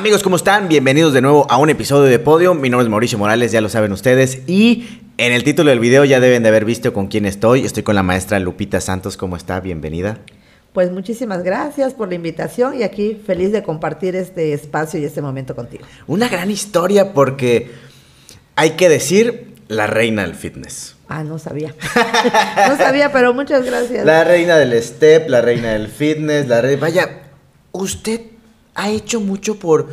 Amigos, ¿cómo están? Bienvenidos de nuevo a un episodio de Podio. Mi nombre es Mauricio Morales, ya lo saben ustedes. Y en el título del video ya deben de haber visto con quién estoy. Estoy con la maestra Lupita Santos. ¿Cómo está? Bienvenida. Pues muchísimas gracias por la invitación y aquí feliz de compartir este espacio y este momento contigo. Una gran historia porque hay que decir la reina del fitness. Ah, no sabía. no sabía, pero muchas gracias. La reina del step, la reina del fitness, la reina... Vaya, usted ha hecho mucho por,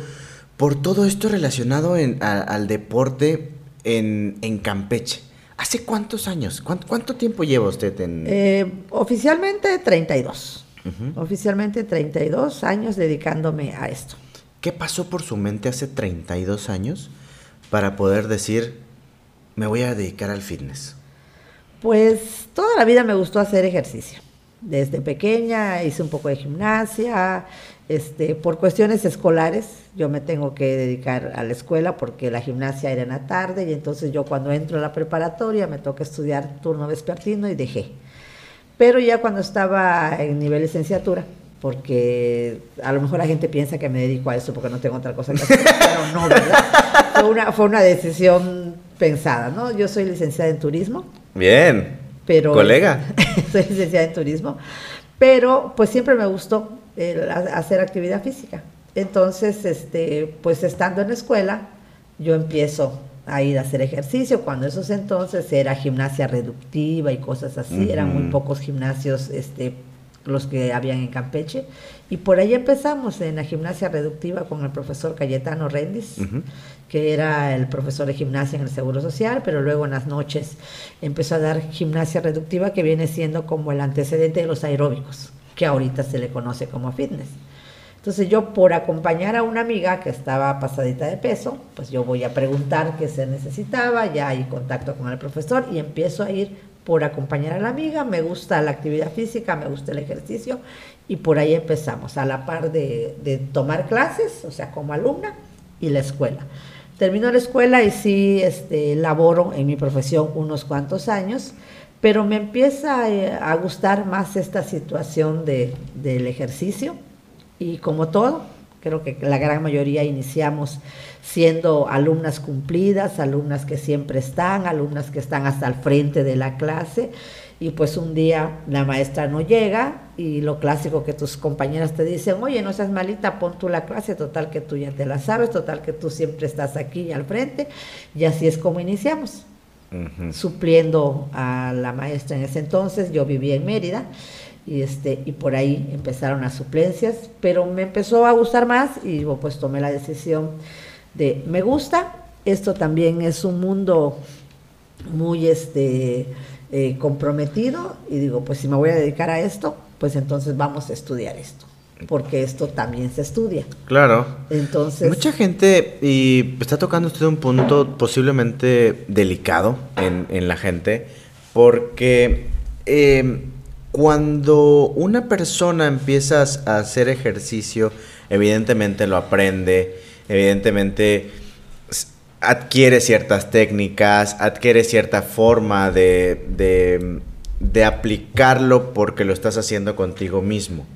por todo esto relacionado al deporte en, Campeche. ¿Hace cuántos años? ¿Cuánto, tiempo lleva usted en...? Eh, oficialmente 32. Oficialmente 32 años dedicándome a esto. ¿Qué pasó por su mente hace 32 años para poder decir, me voy a dedicar al fitness? Pues toda la vida me gustó hacer ejercicio. Desde pequeña hice un poco de gimnasia, este, por cuestiones escolares, yo me tengo que dedicar a la escuela porque la gimnasia era en la tarde y entonces yo cuando entro a la preparatoria me toca estudiar turno vespertino y dejé. Pero ya cuando estaba en nivel licenciatura, porque a lo mejor la gente piensa que me dedico a eso porque no tengo otra cosa que hacer, pero no, ¿verdad? Fue una, fue una decisión pensada, ¿no? Yo soy licenciada en turismo. Bien. Pero, Colega. soy licenciada en turismo, pero pues siempre me gustó hacer actividad física. Entonces, este, pues estando en la escuela, yo empiezo a ir a hacer ejercicio. Cuando esos entonces era gimnasia reductiva y cosas así, eran muy pocos gimnasios este, los que habían en Campeche. Y por ahí empezamos en la gimnasia reductiva con el profesor Cayetano Rendis, que era el profesor de gimnasia en el Seguro Social, pero luego en las noches empezó a dar gimnasia reductiva, que viene siendo como el antecedente de los aeróbicos que ahorita se le conoce como fitness. Entonces yo por acompañar a una amiga que estaba pasadita de peso, pues yo voy a preguntar qué se necesitaba, ya hay contacto con el profesor y empiezo a ir por acompañar a la amiga, me gusta la actividad física, me gusta el ejercicio y por ahí empezamos, a la par de, tomar clases, o sea, como alumna y la escuela. Termino la escuela y sí este, laboro en mi profesión unos cuantos años pero me empieza eh, a gustar más esta situación de, del ejercicio. Y como todo, creo que la gran mayoría iniciamos siendo alumnas cumplidas, alumnas que siempre están, alumnas que están hasta el frente de la clase. Y pues un día la maestra no llega y lo clásico que tus compañeras te dicen, oye, no seas malita, pon tú la clase, total que tú ya te la sabes, total que tú siempre estás aquí al frente y así es como iniciamos supliendo a la maestra en ese entonces. Yo vivía en Mérida y, este, y por ahí empezaron las suplencias, pero me empezó a gustar más y pues tomé la decisión de, me gusta, esto también es un mundo muy este, eh, comprometido y digo, pues si me voy a dedicar a esto, pues entonces vamos a estudiar esto porque esto también se estudia. Claro. Entonces. Mucha gente, y está tocando usted un punto posiblemente delicado en, la gente, porque eh, cuando una persona empieza a hacer ejercicio, evidentemente lo aprende, evidentemente adquiere ciertas técnicas, adquiere cierta forma de, de aplicarlo porque lo estás haciendo contigo mismo.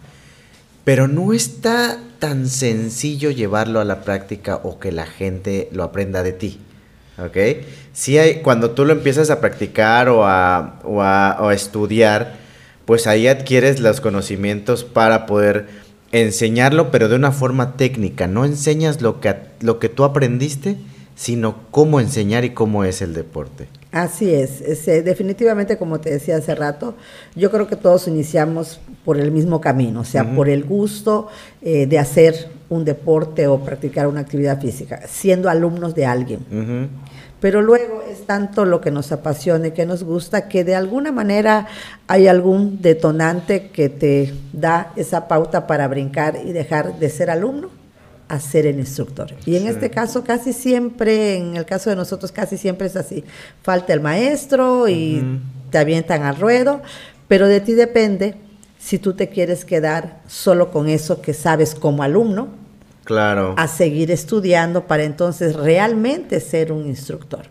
Pero no está tan sencillo llevarlo a la práctica o que la gente lo aprenda de ti. ¿Ok? Sí hay, cuando tú lo empiezas a practicar o a, o a, estudiar, pues ahí adquieres los conocimientos para poder enseñarlo, pero de una forma técnica. No enseñas lo que, lo que tú aprendiste, sino cómo enseñar y cómo es el deporte. Así es, eh, definitivamente como te decía hace rato, yo creo que todos iniciamos por el mismo camino, o sea, por el gusto eh, de hacer un deporte o practicar una actividad física, siendo alumnos de alguien. Pero luego es tanto lo que nos apasiona y que nos gusta que de alguna manera hay algún detonante que te da esa pauta para brincar y dejar de ser alumno a ser el instructor. Y en este caso casi siempre, en el caso de nosotros casi siempre es así. Falta el maestro y te avientan al ruedo, pero de ti depende si tú te quieres quedar solo con eso que sabes como alumno. Claro. A seguir estudiando para entonces realmente ser un instructor.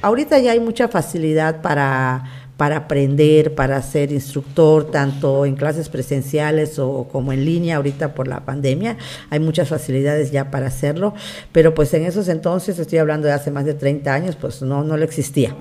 Ahorita ya hay mucha facilidad para para aprender, para ser instructor, tanto en clases presenciales o como en línea ahorita por la pandemia. Hay muchas facilidades ya para hacerlo, pero pues en esos entonces, estoy hablando de hace más de 30 años, pues no, no lo existía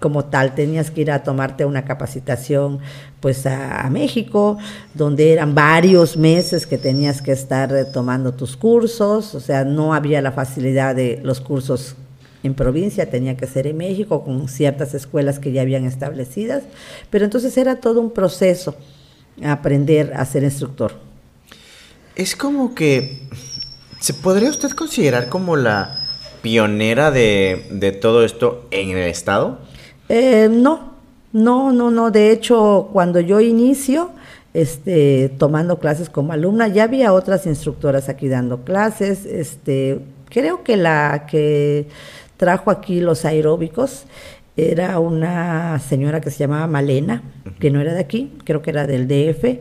como tal. Tenías que ir a tomarte una capacitación pues a, México, donde eran varios meses que tenías que estar eh, tomando tus cursos, o sea, no había la facilidad de los cursos en provincia, tenía que ser en México, con ciertas escuelas que ya habían establecidas, pero entonces era todo un proceso aprender a ser instructor. Es como que, ¿se podría usted considerar como la pionera de, todo esto en el Estado? Eh, no, no, no, no. De hecho, cuando yo inicio, este, tomando clases como alumna, ya había otras instructoras aquí dando clases. Este, creo que la que trajo aquí los aeróbicos. Era una señora que se llamaba Malena, que no era de aquí, creo que era del DF,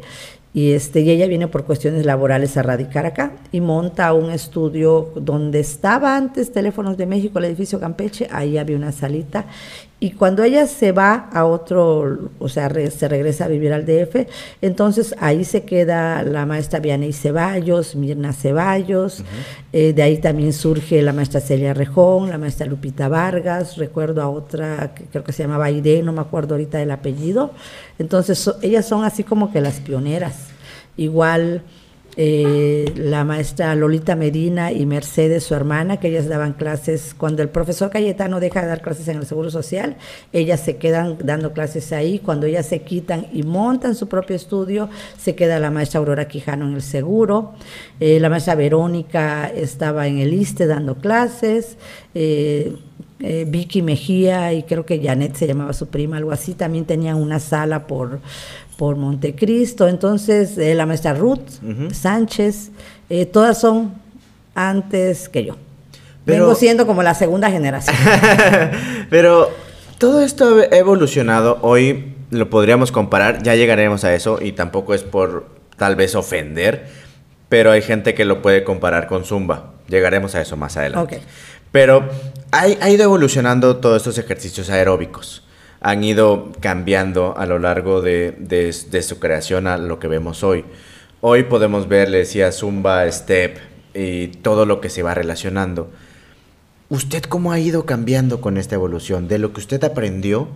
y, este, y ella viene por cuestiones laborales a radicar acá y monta un estudio donde estaba antes Teléfonos de México, el edificio Campeche, ahí había una salita y cuando ella se va a otro, o sea, se regresa a vivir al DF, entonces ahí se queda la maestra Vianey Ceballos, Mirna Ceballos, eh, de ahí también surge la maestra Celia Rejón, la maestra Lupita Vargas, recuerdo a otra que creo que se llamaba Aide, no me acuerdo ahorita del apellido. Entonces ellas son así como que las pioneras. Igual eh, la maestra Lolita Medina y Mercedes, su hermana, que ellas daban clases, cuando el profesor Cayetano deja de dar clases en el Seguro Social, ellas se quedan dando clases ahí, cuando ellas se quitan y montan su propio estudio, se queda la maestra Aurora Quijano en el Seguro, eh, la maestra Verónica estaba en el ISTE dando clases, eh, Vicky Mejía y creo que Janet se llamaba su prima, algo así, también tenían una sala por por Montecristo, entonces eh, la maestra Ruth Sánchez, eh, todas son antes que yo. Vengo siendo como la segunda generación. Pero todo esto ha evolucionado, hoy lo podríamos comparar, ya llegaremos a eso y tampoco es por tal vez ofender, pero hay gente que lo puede comparar con Zumba. Llegaremos a eso más adelante. Pero ha ido evolucionando todos estos ejercicios aeróbicos han ido cambiando a lo largo de, su creación a lo que vemos hoy. Hoy podemos ver, le decía, Zumba, Step y todo lo que se va relacionando. ¿Usted cómo ha ido cambiando con esta evolución? De lo que usted aprendió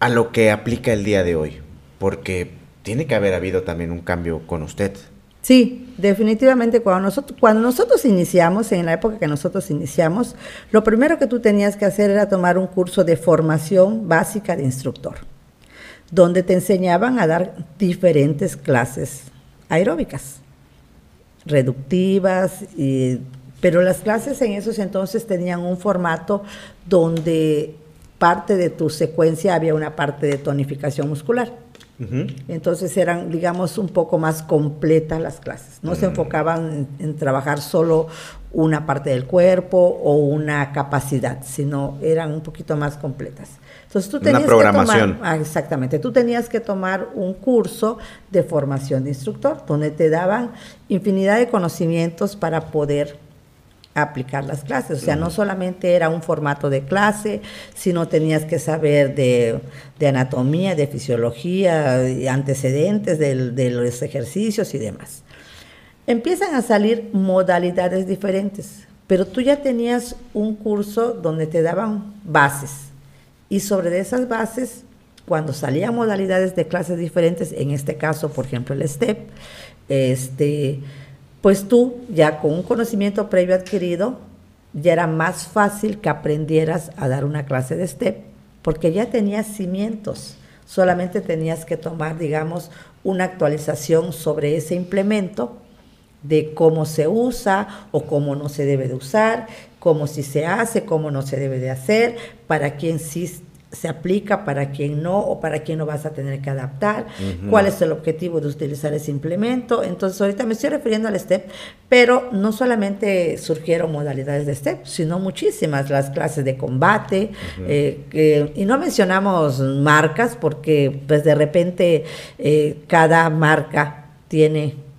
a lo que aplica el día de hoy. Porque tiene que haber habido también un cambio con usted. Sí, definitivamente cuando nosotros, cuando nosotros iniciamos, en la época que nosotros iniciamos, lo primero que tú tenías que hacer era tomar un curso de formación básica de instructor, donde te enseñaban a dar diferentes clases aeróbicas, reductivas, pero las clases en esos entonces tenían un formato donde parte de tu secuencia había una parte de tonificación muscular entonces eran, digamos, un poco más completas las clases. No se mm. enfocaban en, trabajar solo una parte del cuerpo o una capacidad, sino eran un poquito más completas. Entonces tú tenías que tomar, ah, exactamente, tú tenías que tomar un curso de formación de instructor donde te daban infinidad de conocimientos para poder aplicar las clases. O sea, no solamente era un formato de clase, sino tenías que saber de, anatomía, de fisiología, antecedentes de los ejercicios y demás. Empiezan a salir modalidades diferentes, pero tú ya tenías un curso donde te daban bases y sobre esas bases, cuando salían modalidades de clases diferentes, en este caso, por ejemplo, el STEP, este, pues tú ya con un conocimiento previo adquirido, ya era más fácil que aprendieras a dar una clase de STEP, porque ya tenías cimientos, solamente tenías que tomar, digamos, una actualización sobre ese implemento de cómo se usa o cómo no se debe de usar, cómo si se hace, cómo no se debe de hacer, para quién sí se aplica, para quién no, o para quién no vas a tener que adaptar, cuál es el objetivo de utilizar ese implemento. Entonces, ahorita me estoy refiriendo al STEP, pero no solamente surgieron modalidades de STEP, sino muchísimas, las clases de combate, eh, y no mencionamos marcas porque pues de repente eh, cada marca tiene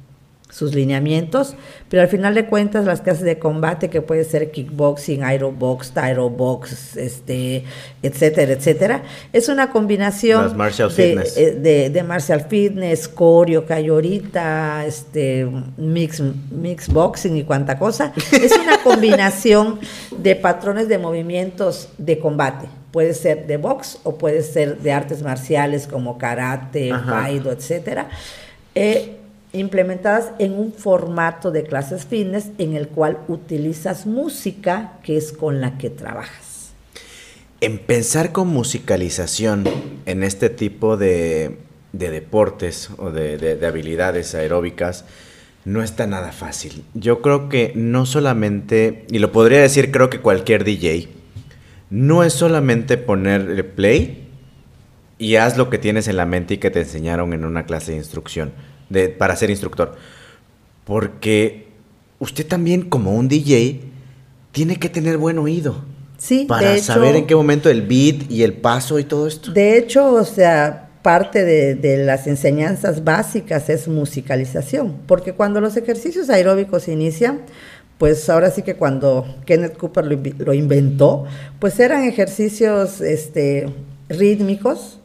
sus lineamientos, pero al final de cuentas las clases de combate que puede ser kickboxing, aerobox, box, este, etcétera, etcétera, es una combinación de, de, de, martial fitness, coreo, cayorita, este, mix, mix boxing y cuanta cosa. Es una combinación de patrones de movimientos de combate. Puede ser de box o puede ser de artes marciales como karate, baido, etcétera. Eh, implementadas en un formato de clases fitness en el cual utilizas música que es con la que trabajas. En pensar con musicalización en este tipo de, deportes o de, habilidades aeróbicas no está nada fácil. Yo creo que no solamente, y lo podría decir creo que cualquier DJ, no es solamente poner play y haz lo que tienes en la mente y que te enseñaron en una clase de instrucción para ser instructor. Porque usted también como un DJ tiene que tener buen oído. Sí, para saber en qué momento el beat y el paso y todo esto. De hecho, o sea, parte de, de, las enseñanzas básicas es musicalización, porque cuando los ejercicios aeróbicos inician, pues ahora sí que cuando Kenneth Cooper lo, lo inventó, pues eran ejercicios este, rítmicos,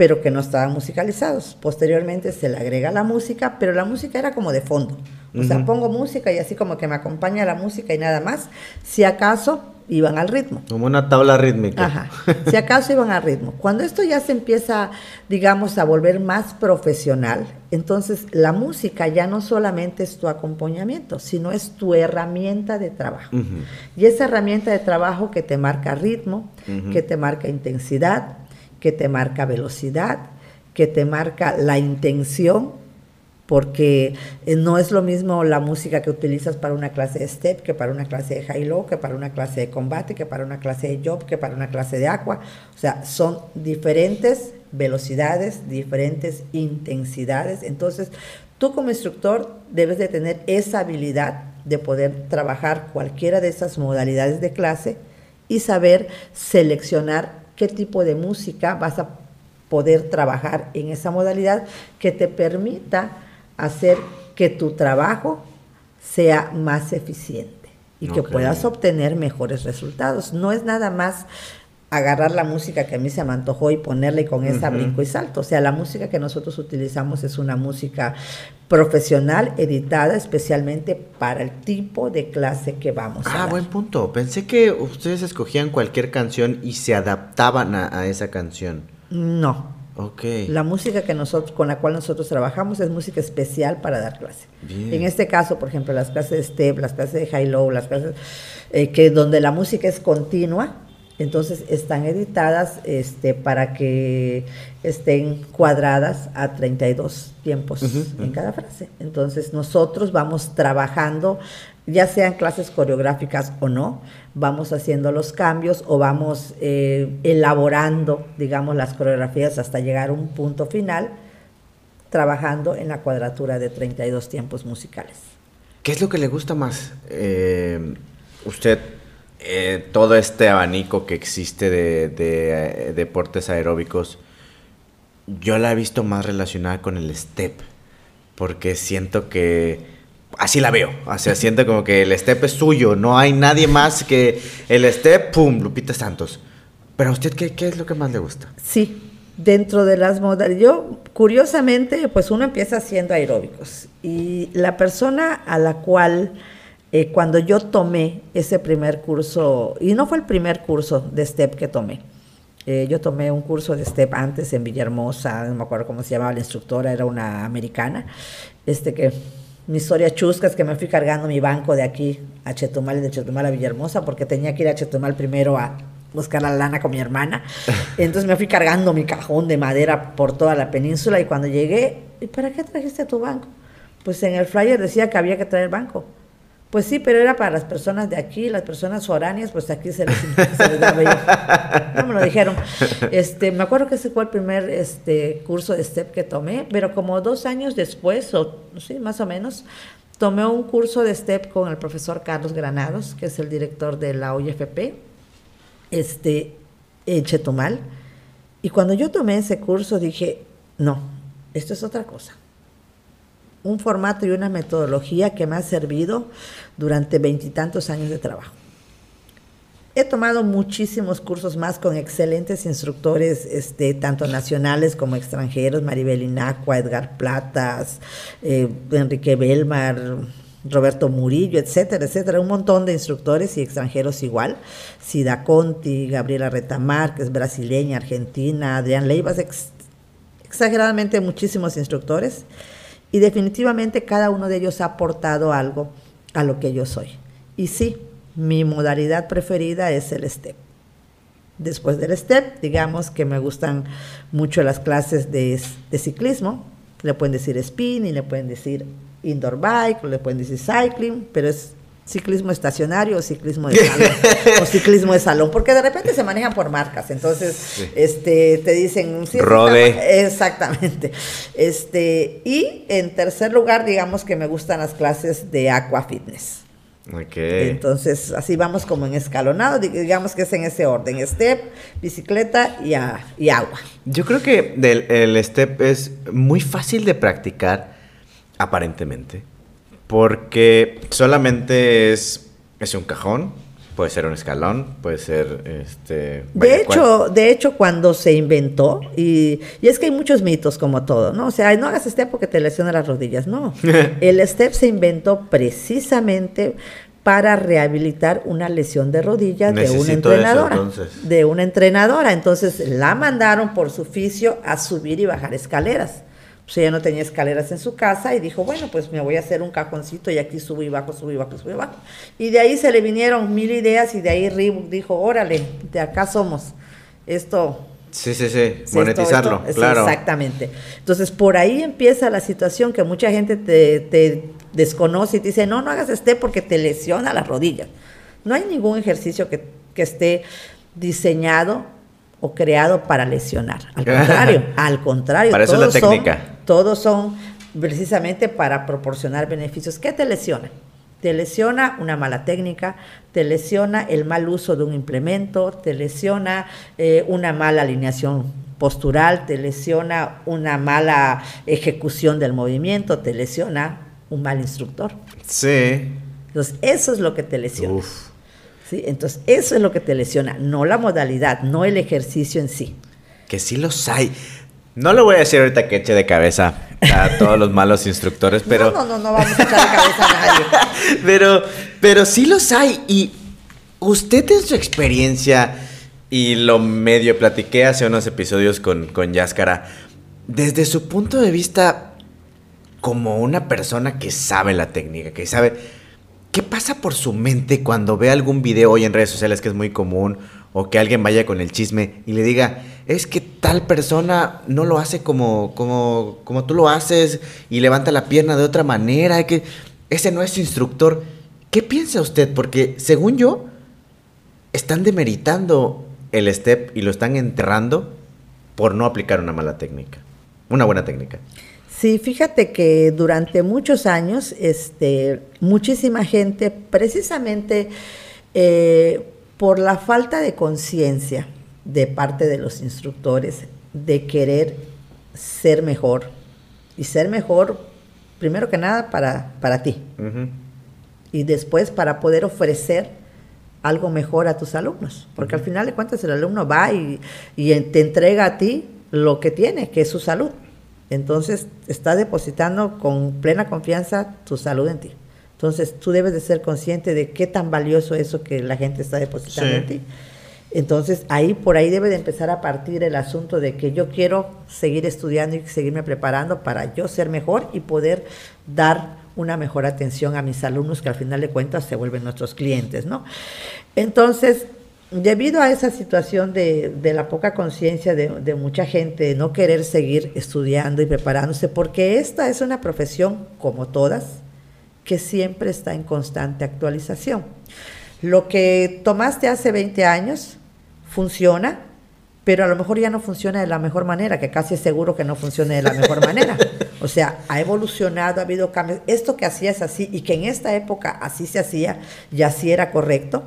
pero que no estaban musicalizados. Posteriormente se le agrega la música, pero la música era como de fondo. O sea, pongo música y así como que me acompaña la música y nada más. Si acaso iban al ritmo. Como una tabla rítmica. Ajá. Si acaso iban al ritmo. Cuando esto ya se empieza, digamos, a volver más profesional, entonces la música ya no solamente es tu acompañamiento, sino es tu herramienta de trabajo. Y esa herramienta de trabajo que te marca ritmo, que te marca intensidad, que te marca velocidad, que te marca la intención, porque eh, no es lo mismo la música que utilizas para una clase de step, que para una clase de high-low, que para una clase de combate, que para una clase de job, que para una clase de aqua. O sea, son diferentes velocidades, diferentes intensidades. Entonces, tú como instructor debes de tener esa habilidad de poder trabajar cualquiera de esas modalidades de clase y saber seleccionar qué tipo de música vas a poder trabajar en esa modalidad que te permita hacer que tu trabajo sea más eficiente y que puedas obtener mejores resultados. No es nada más agarrar la música que a mí se me antojó y ponerle con esa brinco y salto. O sea, la música que nosotros utilizamos es una música profesional, editada especialmente para el tipo de clase que vamos a Ah, buen punto. Pensé que ustedes escogían cualquier canción y se adaptaban a, esa canción. No. Ok. La música que nosotros, con la cual nosotros trabajamos es música especial para dar clase. En este caso, por ejemplo, las clases de step, las clases de high-low, las clases eh, que donde la música es continua, entonces están editadas este, para que estén cuadradas a 32 tiempos en cada frase. Entonces nosotros vamos trabajando, ya sean clases coreográficas o no, vamos haciendo los cambios o vamos eh, elaborando, digamos, las coreografías hasta llegar a un punto final, trabajando en la cuadratura de 32 tiempos musicales. ¿Qué es lo que le gusta más? Eh, usted eh, todo este abanico que existe de, eh, deportes aeróbicos, yo la he visto más relacionada con el step, porque siento que así la veo, o sea, siento como que el step es suyo, no hay nadie más que el step, pum, Lupita Santos. Pero a usted, ¿qué, qué es lo que más le gusta? Sí, dentro de las modalidades, yo curiosamente, pues uno empieza haciendo aeróbicos y la persona a la cual eh, cuando yo tomé ese primer curso, y no fue el primer curso de STEP que tomé, eh, yo tomé un curso de STEP antes en Villahermosa, no me acuerdo cómo se llamaba la instructora, era una americana, este que mi historia chusca es que me fui cargando mi banco de aquí a Chetumal y de Chetumal a Villahermosa porque tenía que ir a Chetumal primero a buscar la lana con mi hermana. Entonces me fui cargando mi cajón de madera por toda la península y cuando llegué, ¿y para qué trajiste tu banco? Pues en el flyer decía que había que traer banco. Pues sí, pero era para las personas de aquí, las personas foráneas, pues aquí se les, se daba No me lo dijeron. Este, me acuerdo que ese fue el primer este, curso de STEP que tomé, pero como dos años después, o sí, más o menos, tomé un curso de STEP con el profesor Carlos Granados, que es el director de la OIFP, este, en Chetumal. Y cuando yo tomé ese curso dije, no, esto es otra cosa. Un formato y una metodología que me ha servido durante veintitantos años de trabajo. He tomado muchísimos cursos más con excelentes instructores, este, tanto nacionales como extranjeros, Maribel Inacua, Edgar Platas, eh, Enrique Belmar, Roberto Murillo, etcétera, etcétera, un montón de instructores y extranjeros igual. Sida Conti, Gabriela Retamar, que es brasileña, argentina, Adrián Leivas, exageradamente muchísimos instructores. Y definitivamente cada uno de ellos ha aportado algo a lo que yo soy. Y sí, mi modalidad preferida es el STEP. Después del STEP, digamos que me gustan mucho las clases de, de ciclismo. Le pueden decir spin y le pueden decir indoor bike, le pueden decir cycling, pero es ciclismo estacionario o ciclismo de salón o ciclismo de salón porque de repente se manejan por marcas entonces este te dicen sí, Rode exactamente este y en tercer lugar digamos que me gustan las clases de aqua fitness Okay. Entonces, así vamos como en escalonado, digamos que es en ese orden, step, bicicleta y, y agua. Yo creo que el step es muy fácil de practicar aparentemente, porque solamente es, es un cajón, puede ser un escalón, puede ser este. De hecho, de hecho, cuando se inventó, y, y, es que hay muchos mitos como todo, ¿no? O sea, no hagas step porque te lesiona las rodillas, no. El step se inventó precisamente para rehabilitar una lesión de rodillas de una entrenadora. de una entrenadora. Entonces la mandaron por su oficio a subir y bajar escaleras pues ella no tenía escaleras en su casa y dijo, bueno, pues me voy a hacer un cajoncito y aquí subo y bajo, subo y bajo, subo y bajo. Y de ahí se le vinieron mil ideas y de ahí Reebok dijo, órale, de acá somos. Esto... Sí, sí, sí, monetizarlo, claro. Exactamente. Entonces, por ahí empieza la situación que mucha gente te, desconoce y te dice, no, no hagas este porque te lesiona las rodillas. No hay ningún ejercicio que, que esté diseñado o creado para lesionar. Al contrario, al contrario. Para eso es la técnica todos son precisamente para proporcionar beneficios. ¿Qué te lesiona? Te lesiona una mala técnica, te lesiona el mal uso de un implemento, te lesiona eh, una mala alineación postural, te lesiona una mala ejecución del movimiento, te lesiona un mal instructor. Sí. Entonces, eso es lo que te lesiona. ¿Sí? Entonces, eso es lo que te lesiona, no la modalidad, no el ejercicio en sí. Que sí los hay. No le voy a decir ahorita que eche de cabeza a todos los malos instructores, pero... No, no, no, no vamos a echar de cabeza a nadie. pero, pero sí los hay. Y usted en su experiencia, y lo medio platiqué hace unos episodios con, con Yáscara, desde su punto de vista, como una persona que sabe la técnica, que sabe... ¿Qué pasa por su mente cuando ve algún video hoy en redes sociales que es muy común? O que alguien vaya con el chisme y le diga, es que tal persona no lo hace como, como, como tú lo haces y levanta la pierna de otra manera, que ese no es instructor. ¿Qué piensa usted? Porque según yo, están demeritando el step y lo están enterrando por no aplicar una mala técnica, una buena técnica. Sí, fíjate que durante muchos años, este, muchísima gente, precisamente eh, por la falta de conciencia, de parte de los instructores de querer ser mejor. Y ser mejor, primero que nada, para, para ti. Y después para poder ofrecer algo mejor a tus alumnos. Porque al final de cuentas el alumno va y, y, te entrega a ti lo que tiene, que es su salud. Entonces está depositando con plena confianza tu salud en ti. Entonces tú debes de ser consciente de qué tan valioso es eso que la gente está depositando en ti entonces ahí por ahí debe de empezar a partir el asunto de que yo quiero seguir estudiando y seguirme preparando para yo ser mejor y poder dar una mejor atención a mis alumnos que al final de cuentas se vuelven nuestros clientes, ¿no? Entonces, debido a esa situación de, la poca conciencia de, de, mucha gente de no querer seguir estudiando y preparándose, porque esta es una profesión, como todas, que siempre está en constante actualización. Lo que tomaste hace 20 años, funciona, pero a lo mejor ya no funciona de la mejor manera, que casi es seguro que no funcione de la mejor manera. O sea, ha evolucionado, ha habido cambios. Esto que hacías así y que en esta época así se hacía y así era correcto,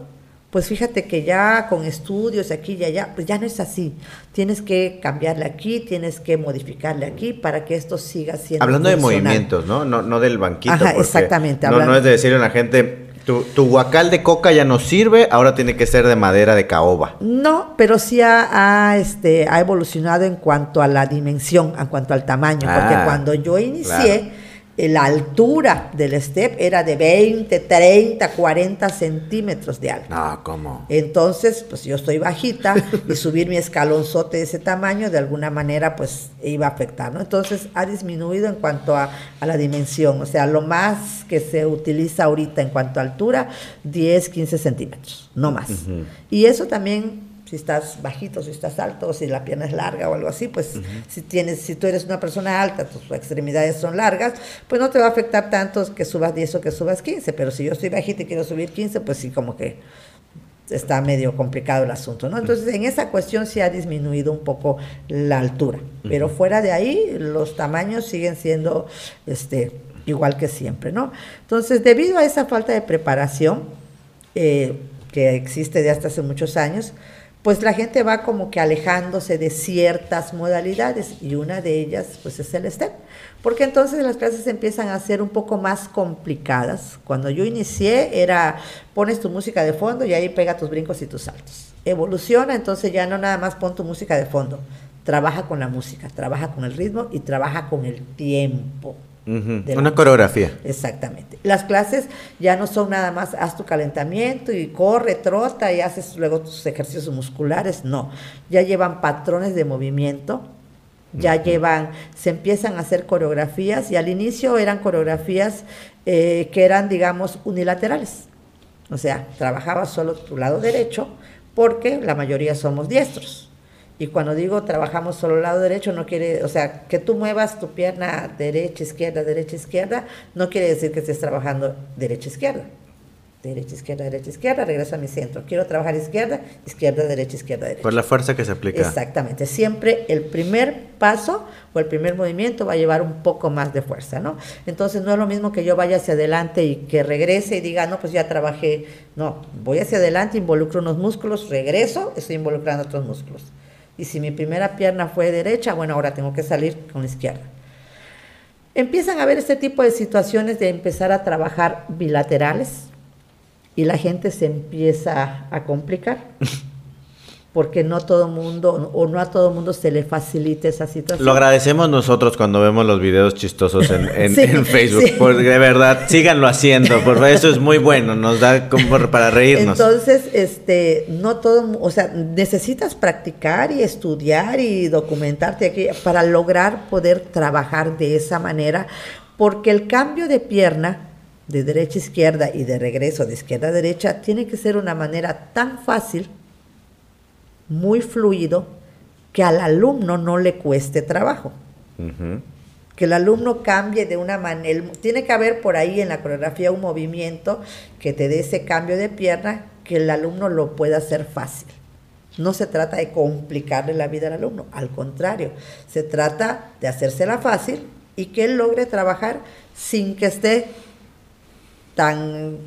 Pues fíjate que ya con estudios aquí y allá, pues ya no es así. Tienes que cambiarle aquí, tienes que modificarle aquí para que esto siga siendo. Hablando de movimientos, ¿no? ¿no? No del banquito. Ajá, exactamente. No, no es de decirle a la gente, tu, tu guacal de coca ya no sirve, ahora tiene que ser de madera de caoba. No, pero sí ha, ha, este, ha evolucionado en cuanto a la dimensión, en cuanto al tamaño, porque Ah, cuando yo inicié, la altura del step era de 20, 30, 40 centímetros de alto. No, ¿cómo? Entonces, pues yo estoy bajita y subir mi escalonzote de ese tamaño de alguna manera pues iba a afectar, ¿no? Entonces ha disminuido en cuanto a, a la dimensión, o sea, lo más que se utiliza ahorita en cuanto a altura, 10, 15 centímetros, no más. Y eso también, si estás bajito, si estás alto, si la pierna es larga o algo así, pues si tienes, si tú eres una persona alta, tus extremidades son largas, pues no te va a afectar tanto que subas 10 o que subas 15, pero si yo estoy bajita y quiero subir 15, pues sí como que está medio complicado el asunto, ¿no? Entonces, en esa cuestión sí ha disminuido un poco la altura, pero fuera de ahí los tamaños siguen siendo este igual que siempre, ¿no? Entonces, debido a esa falta de preparación eh, que existe de hasta hace muchos años, pues la gente va como que alejándose de ciertas modalidades y una de ellas pues es el STEP, porque entonces las clases empiezan a ser un poco más complicadas. Cuando yo inicié era pones tu música de fondo y ahí pega tus brincos y tus saltos. Evoluciona, entonces ya no nada más pon tu música de fondo, trabaja con la música, trabaja con el ritmo y trabaja con el tiempo. Una coreografía. Exactamente. Las clases ya no son nada más haz tu calentamiento y corre, trota y haces luego tus ejercicios musculares, no. Ya llevan patrones de movimiento, ya llevan, se empiezan a hacer coreografías y al inicio eran coreografías eh, que eran, digamos, unilaterales. O sea, trabajabas solo tu lado derecho porque la mayoría somos diestros. Y cuando digo trabajamos solo el lado derecho, no quiere, o sea, que tú muevas tu pierna derecha, izquierda, derecha, izquierda, no quiere decir que estés trabajando derecha, izquierda. Derecha, izquierda, derecha, izquierda, regreso a mi centro. Quiero trabajar izquierda, izquierda, derecha, izquierda, derecha. Por la fuerza que se aplica. Exactamente. Siempre el primer paso o el primer movimiento va a llevar un poco más de fuerza, ¿no? Entonces no es lo mismo que yo vaya hacia adelante y que regrese y diga, no, pues ya trabajé. No, voy hacia adelante, involucro unos músculos, regreso, estoy involucrando otros músculos. Y si mi primera pierna fue derecha, bueno, ahora tengo que salir con la izquierda. Empiezan a haber este tipo de situaciones de empezar a trabajar bilaterales y la gente se empieza a complicar porque no todo mundo o no a todo mundo se le facilita esa situación. Lo agradecemos nosotros cuando vemos los videos chistosos en, en- Sí, en Facebook. sí. Porque de verdad, síganlo haciendo. Por favor, eso es muy bueno. Nos da como para reírnos. Entonces, este, no todo, o sea, necesitas practicar y estudiar y documentarte aquí para lograr poder trabajar de esa manera, porque el cambio de pierna de derecha a izquierda y de regreso de izquierda a derecha tiene que ser una manera tan fácil, muy fluido, que al alumno no le cueste trabajo que el alumno cambie de una manera, tiene que haber por ahí en la coreografía un movimiento que te dé ese cambio de pierna, que el alumno lo pueda hacer fácil. No se trata de complicarle la vida al alumno, al contrario, se trata de hacérsela fácil y que él logre trabajar sin que esté tan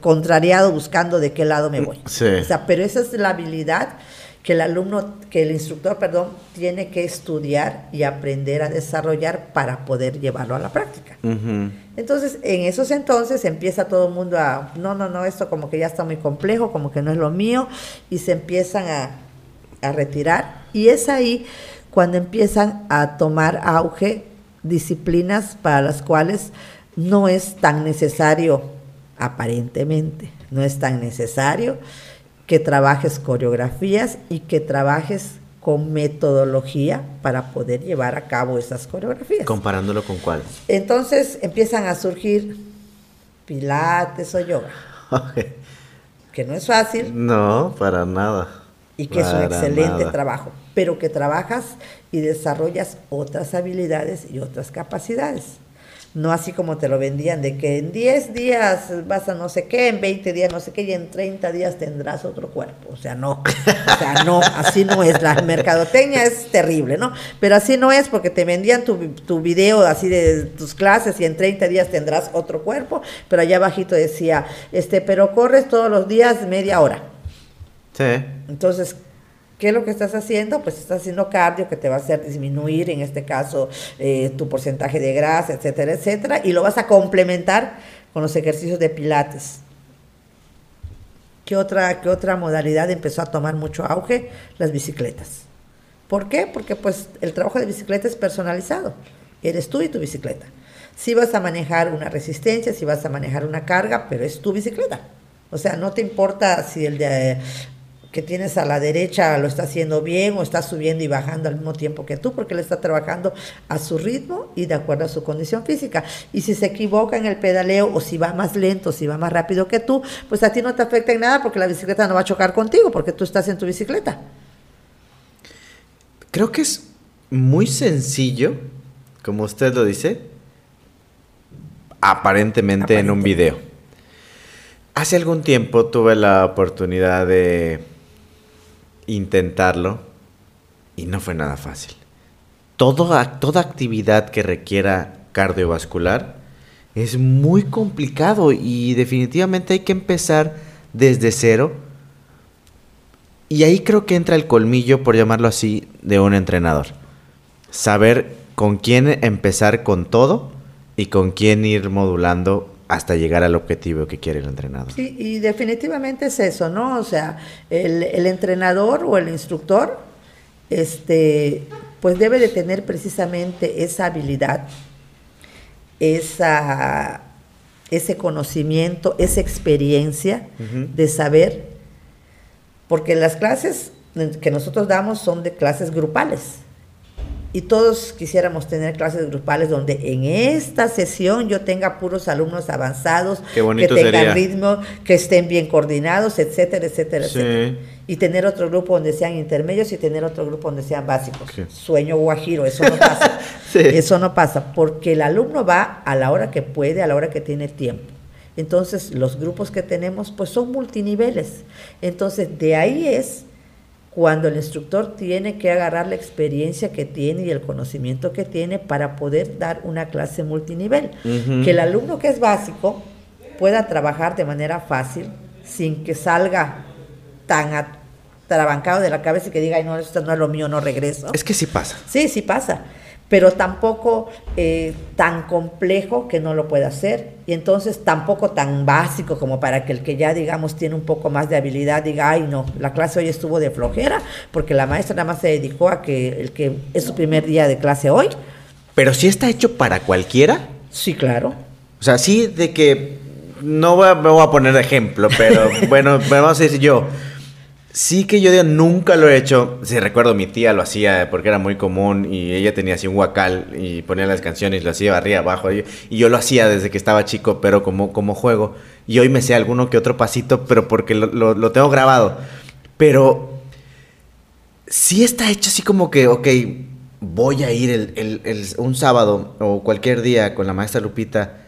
contrariado buscando de qué lado me voy. Sí. O sea, pero esa es la habilidad que el alumno, que el instructor, perdón, tiene que estudiar y aprender a desarrollar para poder llevarlo a la práctica. Entonces, en esos entonces empieza todo el mundo a, no, no, no, esto como que ya está muy complejo, como que no es lo mío, y se empiezan a, a retirar. Y es ahí cuando empiezan a tomar auge disciplinas para las cuales no es tan necesario, aparentemente, no es tan necesario que trabajes coreografías y que trabajes con metodología para poder llevar a cabo esas coreografías. Comparándolo con cuál. Entonces empiezan a surgir pilates o yoga, que no es fácil no, para nada. y que es un excelente nada. trabajo, pero que trabajas y desarrollas otras habilidades y otras capacidades. No así como te lo vendían, de que en 10 días vas a no sé qué, en 20 días no sé qué, y en 30 días tendrás otro cuerpo. O sea, no, o sea, no, así no es. La mercadotecnia es terrible, ¿no? Pero así no es porque te vendían tu, tu video así de tus clases y en 30 días tendrás otro cuerpo, pero allá abajito decía, este, pero corres todos los días media hora. Sí. Entonces, ¿Qué es lo que estás haciendo? Pues estás haciendo cardio que te va a hacer disminuir, en este caso, eh, tu porcentaje de grasa, etcétera, etcétera, y lo vas a complementar con los ejercicios de pilates. ¿Qué otra, qué otra modalidad empezó a tomar mucho auge? Las bicicletas. ¿Por qué? Porque pues el trabajo de bicicleta es personalizado. Eres tú y tu bicicleta. Si vas a manejar una resistencia, si vas a manejar una carga, pero es tu bicicleta. O sea, no te importa si el de que tienes a la derecha lo está haciendo bien o está subiendo y bajando al mismo tiempo que tú, porque él está trabajando a su ritmo y de acuerdo a su condición física. Y si se equivoca en el pedaleo o si va más lento, si va más rápido que tú, pues a ti no te afecta en nada porque la bicicleta no va a chocar contigo, porque tú estás en tu bicicleta. Creo que es muy sencillo, como usted lo dice, aparentemente, en un video. Hace algún tiempo tuve la oportunidad de intentarlo y no fue nada fácil. toda actividad que requiera cardiovascular es muy complicado y definitivamente hay que empezar desde cero. Y ahí creo que entra el colmillo, por llamarlo así, de un entrenador. Saber con quién empezar con todo y con quién ir modulando hasta llegar al objetivo que quiere el entrenador. Sí, y definitivamente es eso, ¿no? O sea, el, entrenador o el instructor, este, pues debe de tener precisamente esa habilidad, esa, ese conocimiento, esa experiencia de saber, porque las clases que nosotros damos son de clases grupales y todos quisiéramos tener clases grupales donde en esta sesión yo tenga puros alumnos avanzados, que tengan ritmo, que estén bien coordinados, etcétera, etcétera, etcétera. Y tener otro grupo donde sean intermedios y tener otro grupo donde sean básicos. Sueño guajiro, eso no pasa. Eso no pasa, porque el alumno va a la hora que puede, a la hora que tiene tiempo. Entonces, los grupos que tenemos, pues son multiniveles. Entonces, de ahí es cuando el instructor tiene que agarrar la experiencia que tiene y el conocimiento que tiene para poder dar una clase multinivel. Que el alumno que es básico pueda trabajar de manera fácil sin que salga tan atrabancado de la cabeza y que diga, Ay, no, esto no es lo mío, no regreso. Es que sí pasa. Sí, sí pasa pero tampoco eh, tan complejo que no lo pueda hacer y entonces tampoco tan básico como para que el que ya digamos tiene un poco más de habilidad diga, ay no, la clase hoy estuvo de flojera porque la maestra nada más se dedicó a que el que es su primer día de clase hoy. Pero si está hecho para cualquiera. Sí, claro. O sea, sí de que no voy a, me voy a poner de ejemplo, pero bueno, vamos a decir yo Sí que yo nunca lo he hecho. Sí, recuerdo mi tía lo hacía porque era muy común y ella tenía así un huacal y ponía las canciones lo hacía arriba, abajo. Y, yo lo hacía desde que estaba chico, pero como, como juego. Y hoy me sé alguno que otro pasito, pero porque lo, tengo grabado. Pero sí está hecho así como que, ok, voy a ir un sábado o cualquier día con la maestra Lupita.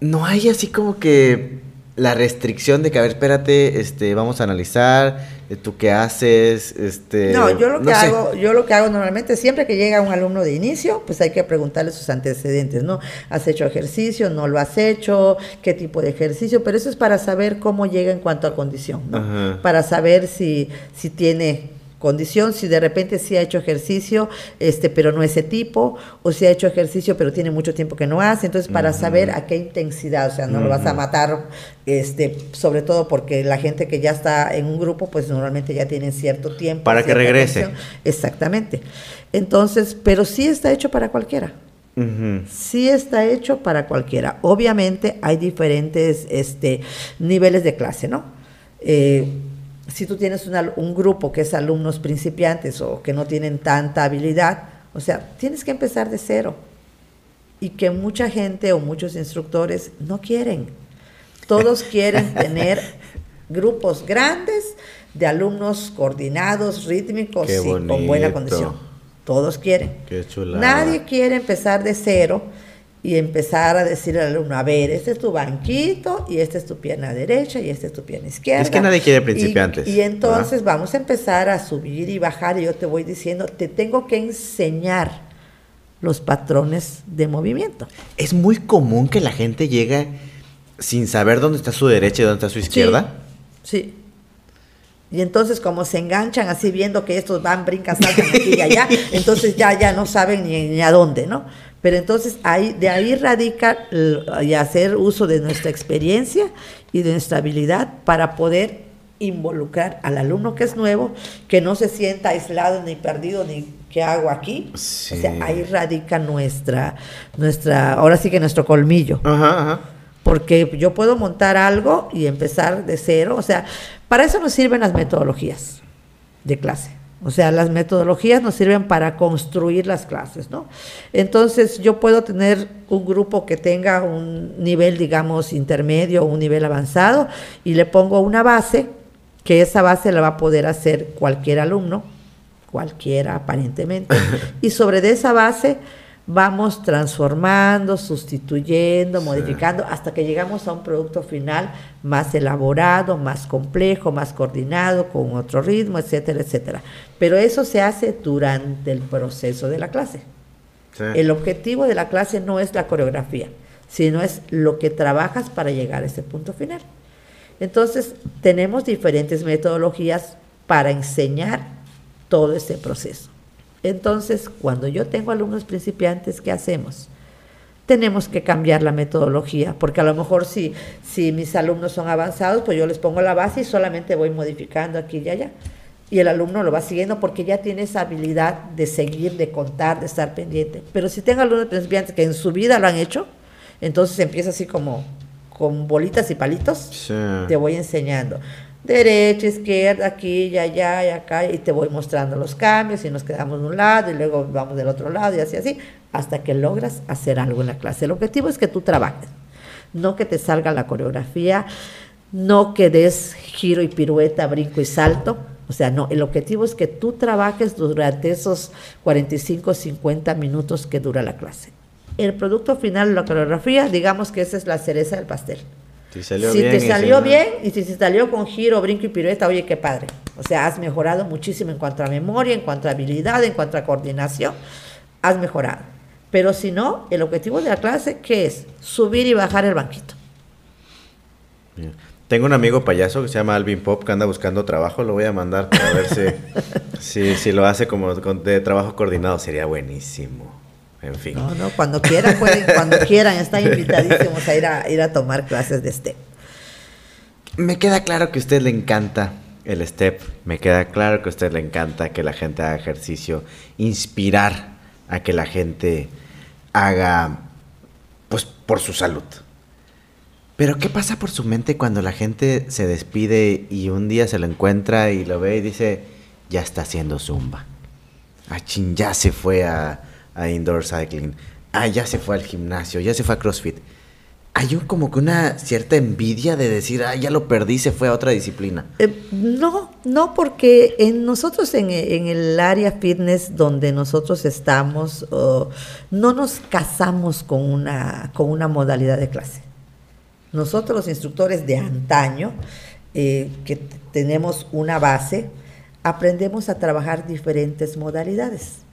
No hay así como que la restricción de que, a ver, espérate, este, vamos a analizar, eh, tú qué haces, este... No, yo lo que hago, yo lo que hago normalmente, siempre que llega un alumno de inicio, pues hay que preguntarle sus antecedentes, ¿no? ¿Has hecho ejercicio? ¿No lo has hecho? ¿Qué tipo de ejercicio? Pero eso es para saber cómo llega en cuanto a condición, ¿no? Para saber si, si tiene condición, si de repente sí ha hecho ejercicio, este, pero no ese tipo, o si ha hecho ejercicio, pero tiene mucho tiempo que no hace, entonces para saber a qué intensidad, o sea, no lo vas a matar, este, sobre todo porque la gente que ya está en un grupo, pues normalmente ya tienen cierto tiempo. Para que regrese. Exactamente. Entonces, pero sí está hecho para cualquiera. Sí está hecho para cualquiera. Obviamente hay diferentes este, niveles de clase, ¿no? Eh, si tú tienes un grupo que es alumnos principiantes o que no tienen tanta habilidad, o sea, tienes que empezar de cero. Y que mucha gente o muchos instructores no quieren. Todos quieren tener grupos grandes de alumnos coordinados, rítmicos y con buena condición. Todos quieren. Qué Nadie quiere empezar de cero y empezar a decirle al alumno, a ver, este es tu banquito y esta es tu pierna derecha y esta es tu pierna izquierda. Es que nadie quiere principiantes. Y, entonces vamos a empezar a subir y bajar y yo te voy diciendo, te tengo que enseñar los patrones de movimiento. Es muy común que la gente llegue sin saber dónde está su derecha y dónde está su izquierda. sí. Y entonces como se enganchan así viendo que estos van, brincan, saltan aquí y allá, entonces ya, ya no saben ni, a dónde, ¿no? Pero entonces ahí, de ahí radica y hacer uso de nuestra experiencia y de nuestra habilidad para poder involucrar al alumno que es nuevo, que no se sienta aislado ni perdido ni qué hago aquí. O sea, ahí radica nuestra, nuestra, ahora sí que nuestro colmillo. Ajá, ajá. Porque yo puedo montar algo y empezar de cero, o sea, para eso nos sirven las metodologías de clase. O sea, las metodologías nos sirven para construir las clases, ¿no? Entonces, yo puedo tener un grupo que tenga un nivel, digamos, intermedio o un nivel avanzado y le pongo una base, que esa base la va a poder hacer cualquier alumno, cualquiera aparentemente, y sobre de esa base vamos transformando, sustituyendo, modificando, hasta que llegamos a un producto final más elaborado, más complejo, más coordinado, con otro ritmo, etcétera, etcétera. Pero eso se hace durante el proceso de la clase. El objetivo de la clase no es la coreografía, sino es lo que trabajas para llegar a ese punto final. Entonces, tenemos diferentes metodologías para enseñar todo ese proceso. Entonces, cuando yo tengo alumnos principiantes, ¿qué hacemos? Tenemos que cambiar la metodología, porque a lo mejor si, si mis alumnos son avanzados, pues yo les pongo la base y solamente voy modificando aquí y allá. Y el alumno lo va siguiendo porque ya tiene esa habilidad de seguir, de contar, de estar pendiente. Pero si tengo alumnos principiantes que en su vida lo han hecho, entonces empieza así como con bolitas y palitos, te voy enseñando derecha, izquierda, aquí y allá y acá, y te voy mostrando los cambios y nos quedamos de un lado y luego vamos del otro lado y así, así, hasta que logras hacer algo en la clase. El objetivo es que tú trabajes, no que te salga la coreografía, no que des giro y pirueta, brinco y salto. O sea, no, el objetivo es que tú trabajes durante esos 45, 50 minutos que dura la clase. El producto final, la coreografía, digamos que esa es la cereza del pastel. Si, te salió bien y si se salió con giro, brinco y pirueta, oye, qué padre. O sea, has mejorado muchísimo en cuanto a memoria, en cuanto a habilidad, en cuanto a coordinación. Has mejorado. Pero si no, el objetivo de la clase, ¿qué es? Subir y bajar el banquito. Tengo un amigo payaso que se llama Alvin Pop que anda buscando trabajo. Lo voy a mandar para ver si, si, lo hace como de trabajo coordinado. Sería buenísimo. En fin. No, no, cuando quieran, pueden, cuando quieran, están invitadísimos a ir a, ir a tomar clases de STEP. Me queda claro que a usted le encanta el STEP, me queda claro que a usted le encanta que la gente haga ejercicio, inspirar a que la gente haga, pues, por su salud. Pero ¿qué pasa por su mente cuando la gente se despide y un día se lo encuentra y lo ve y dice, ya está haciendo zumba? Ah, ya se fue a, a indoor cycling. Ah, ya se fue al gimnasio, ya se fue a CrossFit. Hay un, como que una cierta envidia de decir, ah, ya lo perdí, se fue a otra disciplina. Eh, no, no, porque en nosotros en, el área fitness donde nosotros estamos, no nos casamos con una, con una modalidad de clase. Nosotros los instructores de antaño, eh, que tenemos una base, aprendemos a trabajar diferentes modalidades.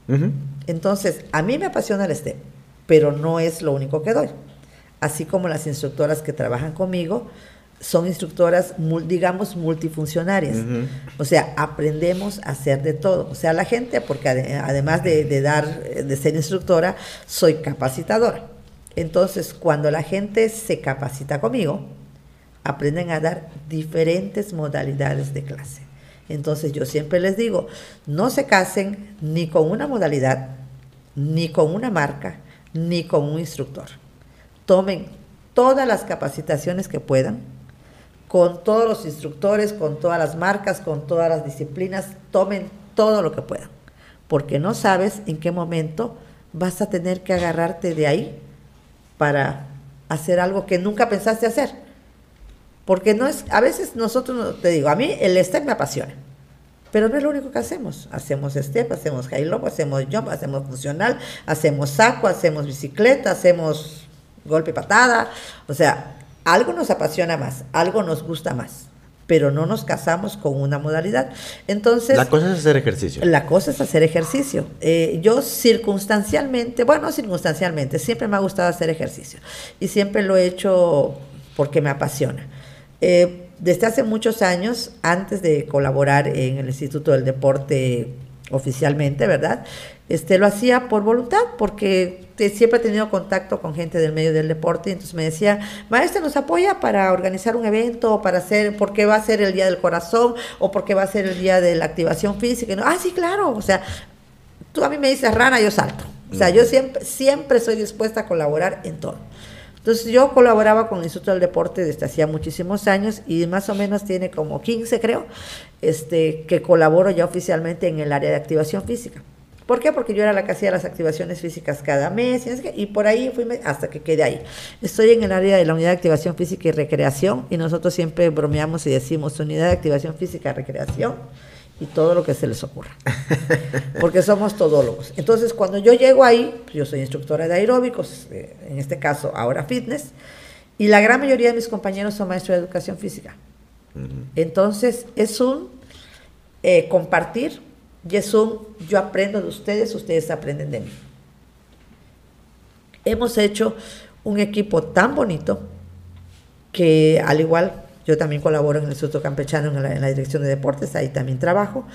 Entonces, a mí me apasiona el STEM, pero no es lo único que doy. Así como las instructoras que trabajan conmigo son instructoras, digamos, multifuncionarias. O sea, aprendemos a hacer de todo. O sea, la gente, porque además de, dar, de ser instructora, soy capacitadora. Entonces, cuando la gente se capacita conmigo, aprenden a dar diferentes modalidades de clase. Entonces yo siempre les digo, no se casen ni con una modalidad, ni con una marca, ni con un instructor. Tomen todas las capacitaciones que puedan, con todos los instructores, con todas las marcas, con todas las disciplinas, tomen todo lo que puedan, porque no sabes en qué momento vas a tener que agarrarte de ahí para hacer algo que nunca pensaste hacer. Porque no es, a veces nosotros, te digo, a mí el step me apasiona, pero no es lo único que hacemos. Hacemos step, hacemos high low, hacemos jump, hacemos funcional, hacemos saco, hacemos bicicleta, hacemos golpe patada, o sea, algo nos apasiona más, algo nos gusta más, pero no nos casamos con una modalidad. Entonces... La cosa es hacer ejercicio. La cosa es hacer ejercicio. Eh, yo circunstancialmente, bueno, circunstancialmente, siempre me ha gustado hacer ejercicio y siempre lo he hecho porque me apasiona. Eh, desde hace muchos años, antes de colaborar en el Instituto del Deporte oficialmente, ¿verdad? Este, lo hacía por voluntad, porque siempre he tenido contacto con gente del medio del deporte, y entonces me decía, maestra, ¿nos apoya para organizar un evento, para hacer, porque va a ser el Día del Corazón, o porque va a ser el Día de la Activación Física? no, ah, sí, claro, o sea, tú a mí me dices rana, yo salto. O sea, yo siempre, siempre soy dispuesta a colaborar en todo. Entonces yo colaboraba con el Instituto del Deporte desde hacía muchísimos años y más o menos tiene como 15 creo, este, que colaboro ya oficialmente en el área de activación física. ¿Por qué? Porque yo era la que hacía las activaciones físicas cada mes y, por ahí fui hasta que quedé ahí. Estoy en el área de la unidad de activación física y recreación y nosotros siempre bromeamos y decimos unidad de activación física y recreación y todo lo que se les ocurra. Porque somos todólogos. Entonces, cuando yo llego ahí, pues, yo soy instructora de aeróbicos, eh, en este caso ahora fitness, y la gran mayoría de mis compañeros son maestros de educación física. Entonces, es un eh, compartir y es un yo aprendo de ustedes, ustedes aprenden de mí. Hemos hecho un equipo tan bonito que al igual yo también colaboro en el Instituto Campechano en la, Dirección de Deportes, ahí también trabajo.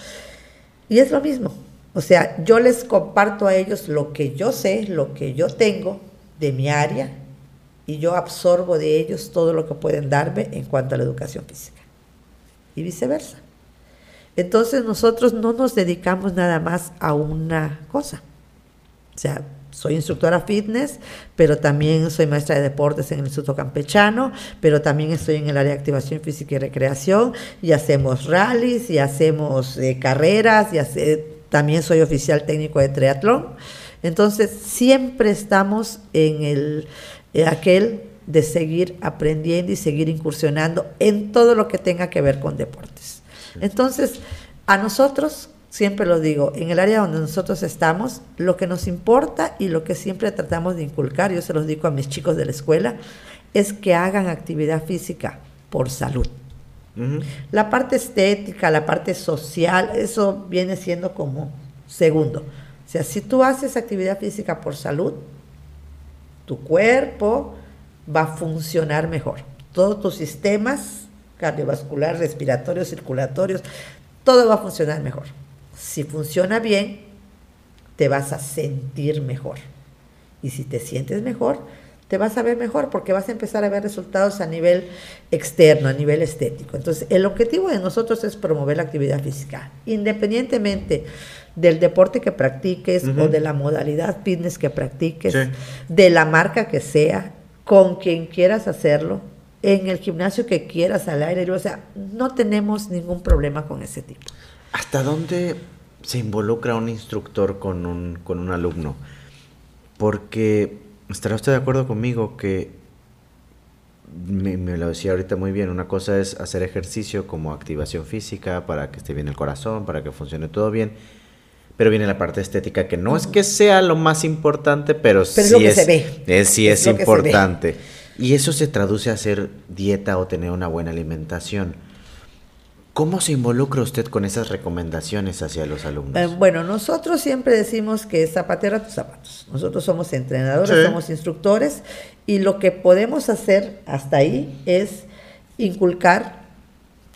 Y es lo mismo. O sea, yo les comparto a ellos lo que yo sé, lo que yo tengo de mi área, y yo absorbo de ellos todo lo que pueden darme en cuanto a la educación física. Y viceversa. Entonces nosotros no nos dedicamos nada más a una cosa. O sea, soy instructora fitness, pero también soy maestra de deportes en el Instituto Campechano, pero también estoy en el área de activación física y recreación, y hacemos rallies, y hacemos eh, carreras, y también soy oficial técnico de triatlón. Entonces, siempre estamos en el aquel de seguir aprendiendo y seguir incursionando en todo lo que tenga que ver con deportes. Entonces, a nosotros siempre lo digo, en el área donde nosotros estamos, lo que nos importa y lo que siempre tratamos de inculcar, yo se los digo a mis chicos de la escuela, es que hagan actividad física por salud. La parte estética, la parte social, eso viene siendo como segundo. O sea, si tú haces actividad física por salud, tu cuerpo va a funcionar mejor. Todos tus sistemas cardiovascular, respiratorios, circulatorios, todo va a funcionar mejor. Si funciona bien, te vas a sentir mejor. Y si te sientes mejor, te vas a ver mejor porque vas a empezar a ver resultados a nivel externo, a nivel estético. Entonces, el objetivo de nosotros es promover la actividad física, independientemente del deporte que practiques o de la modalidad fitness que practiques, de la marca que sea, con quien quieras hacerlo, en el gimnasio que quieras al aire O sea, no tenemos ningún problema con ese tipo. ¿Hasta dónde se involucra un instructor con un, con un alumno? Porque estará usted de acuerdo conmigo que me, lo decía ahorita muy bien, una cosa es hacer ejercicio como activación física para que esté bien el corazón, para que funcione todo bien, pero viene la parte estética que no es que sea lo más importante, pero, sí es, lo que se ve. es, sí es, importante. Y eso se traduce a hacer dieta o tener una buena alimentación. ¿Cómo se involucra usted con esas recomendaciones hacia los alumnos? Eh, bueno, nosotros siempre decimos que zapatera tus zapatos. Nosotros somos entrenadores, somos instructores y lo que podemos hacer hasta ahí es inculcar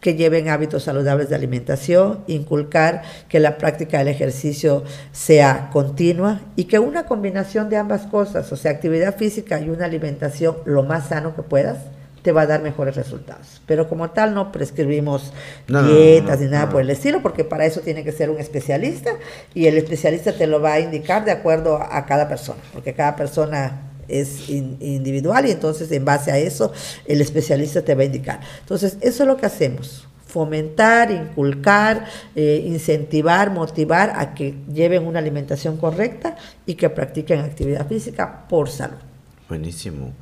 que lleven hábitos saludables de alimentación, inculcar que la práctica del ejercicio sea continua y que una combinación de ambas cosas, o sea, actividad física y una alimentación lo más sano que puedas, te va a dar mejores resultados. Pero como tal no prescribimos dietas ni nada por el estilo, porque para eso tiene que ser un especialista y el especialista te lo va a indicar de acuerdo a cada persona, porque cada persona es individual y entonces en base a eso el especialista te va a indicar. Entonces, eso es lo que hacemos, fomentar, inculcar, eh, incentivar, motivar a que lleven una alimentación correcta y que practiquen actividad física por salud. Buenísimo.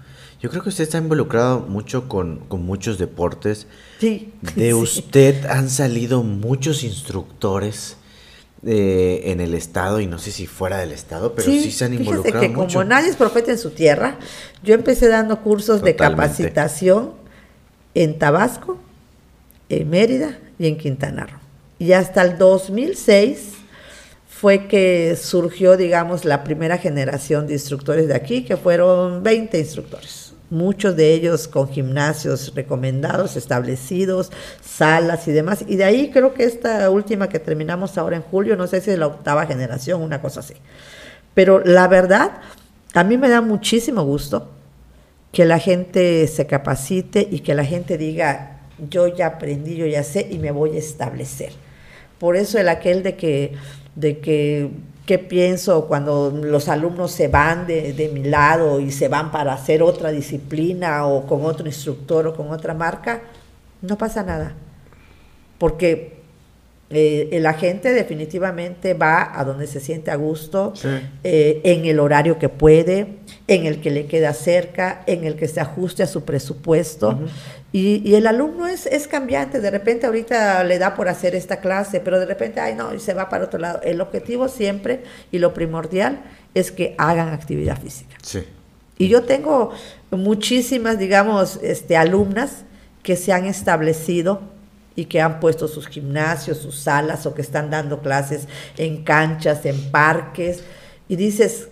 Yo creo que usted está involucrado mucho con, con muchos deportes. Sí. De usted han salido muchos instructores eh, en el estado y no sé si fuera del estado, pero sí, se han involucrado que como nadie es profeta en su tierra, yo empecé dando cursos de capacitación en Tabasco, en Mérida y en Quintana Roo. Y hasta el 2006 fue que surgió, digamos, la primera generación de instructores de aquí, que fueron 20 instructores muchos de ellos con gimnasios recomendados, establecidos, salas y demás. Y de ahí creo que esta última que terminamos ahora en julio, no sé si es la octava generación, una cosa así. Pero la verdad, a mí me da muchísimo gusto que la gente se capacite y que la gente diga, yo ya aprendí, yo ya sé y me voy a establecer. Por eso el aquel de que, de que qué pienso cuando los alumnos se van de, mi lado y se van para hacer otra disciplina o con otro instructor o con otra marca, no pasa nada. Porque eh, el agente definitivamente va a donde se siente a gusto, eh, en el horario que puede, en el que le queda cerca, en el que se ajuste a su presupuesto. Y, el alumno es, es cambiante, de repente ahorita le da por hacer esta clase, pero de repente, ay no, y se va para otro lado. El objetivo siempre y lo primordial es que hagan actividad física. Sí. Y yo tengo muchísimas, digamos, este, alumnas que se han establecido y que han puesto sus gimnasios, sus salas o que están dando clases en canchas, en parques. Y dices,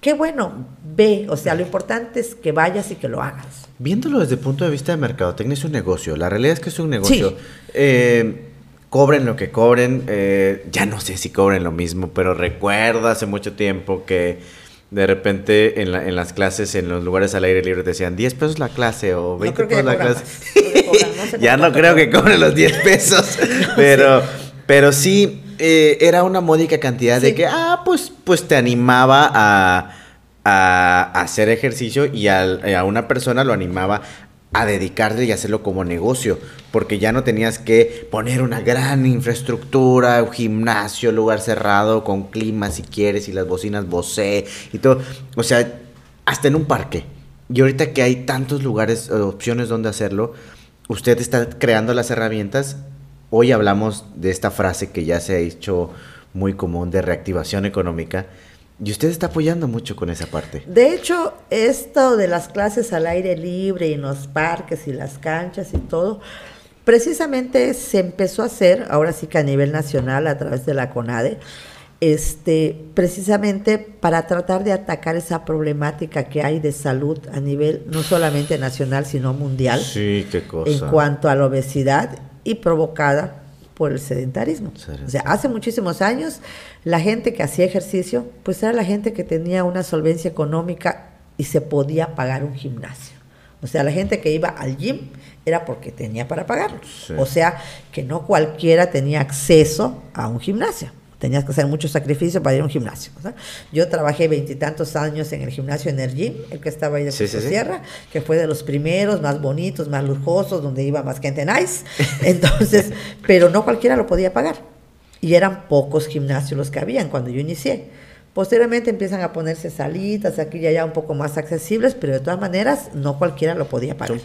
qué bueno, ve, o sea, lo importante es que vayas y que lo hagas. Viéndolo desde el punto de vista de mercadotecnia es un negocio. La realidad es que es un negocio. Eh, cobren lo que cobren. Eh, ya no sé si cobren lo mismo, pero recuerdo hace mucho tiempo que de repente en, en, las clases, en los lugares al aire libre, decían 10 pesos la clase o 20 pesos la clase. ya no creo que cobren los 10 pesos, pero, pero sí eh, era una módica cantidad de que, ah, pues, pues te animaba a a, hacer ejercicio y a, una persona lo animaba a dedicarle y hacerlo como negocio, porque ya no tenías que poner una gran infraestructura, un gimnasio, lugar cerrado, con clima si quieres, y las bocinas Bose y todo. O sea, hasta en un parque. Y ahorita que hay tantos lugares, opciones donde hacerlo, usted está creando las herramientas. Hoy hablamos de esta frase que ya se ha hecho muy común de reactivación económica y usted está apoyando mucho con esa parte. De hecho, esto de las clases al aire libre y en los parques y las canchas y todo, precisamente se empezó a hacer, ahora sí que a nivel nacional, a través de la CONADE, este, precisamente para tratar de atacar esa problemática que hay de salud a nivel no solamente nacional, sino mundial. Sí, qué cosa. En cuanto a la obesidad y provocada por el sedentarismo. O sea, hace muchísimos años la gente que hacía ejercicio, pues era la gente que tenía una solvencia económica y se podía pagar un gimnasio. O sea, la gente que iba al gym era porque tenía para pagarlo. O sea, que no cualquiera tenía acceso a un gimnasio tenías que hacer mucho sacrificio para ir a un gimnasio. Yo trabajé veintitantos años en el gimnasio Energy, el que estaba ahí de sí, Sierra, que fue de los primeros, más bonitos, más lujosos, donde iba más gente nice. Entonces, pero no cualquiera lo podía pagar. Y eran pocos gimnasios los que habían cuando yo inicié. Posteriormente empiezan a ponerse salitas aquí y allá un poco más accesibles, pero de todas maneras no cualquiera lo podía pagar.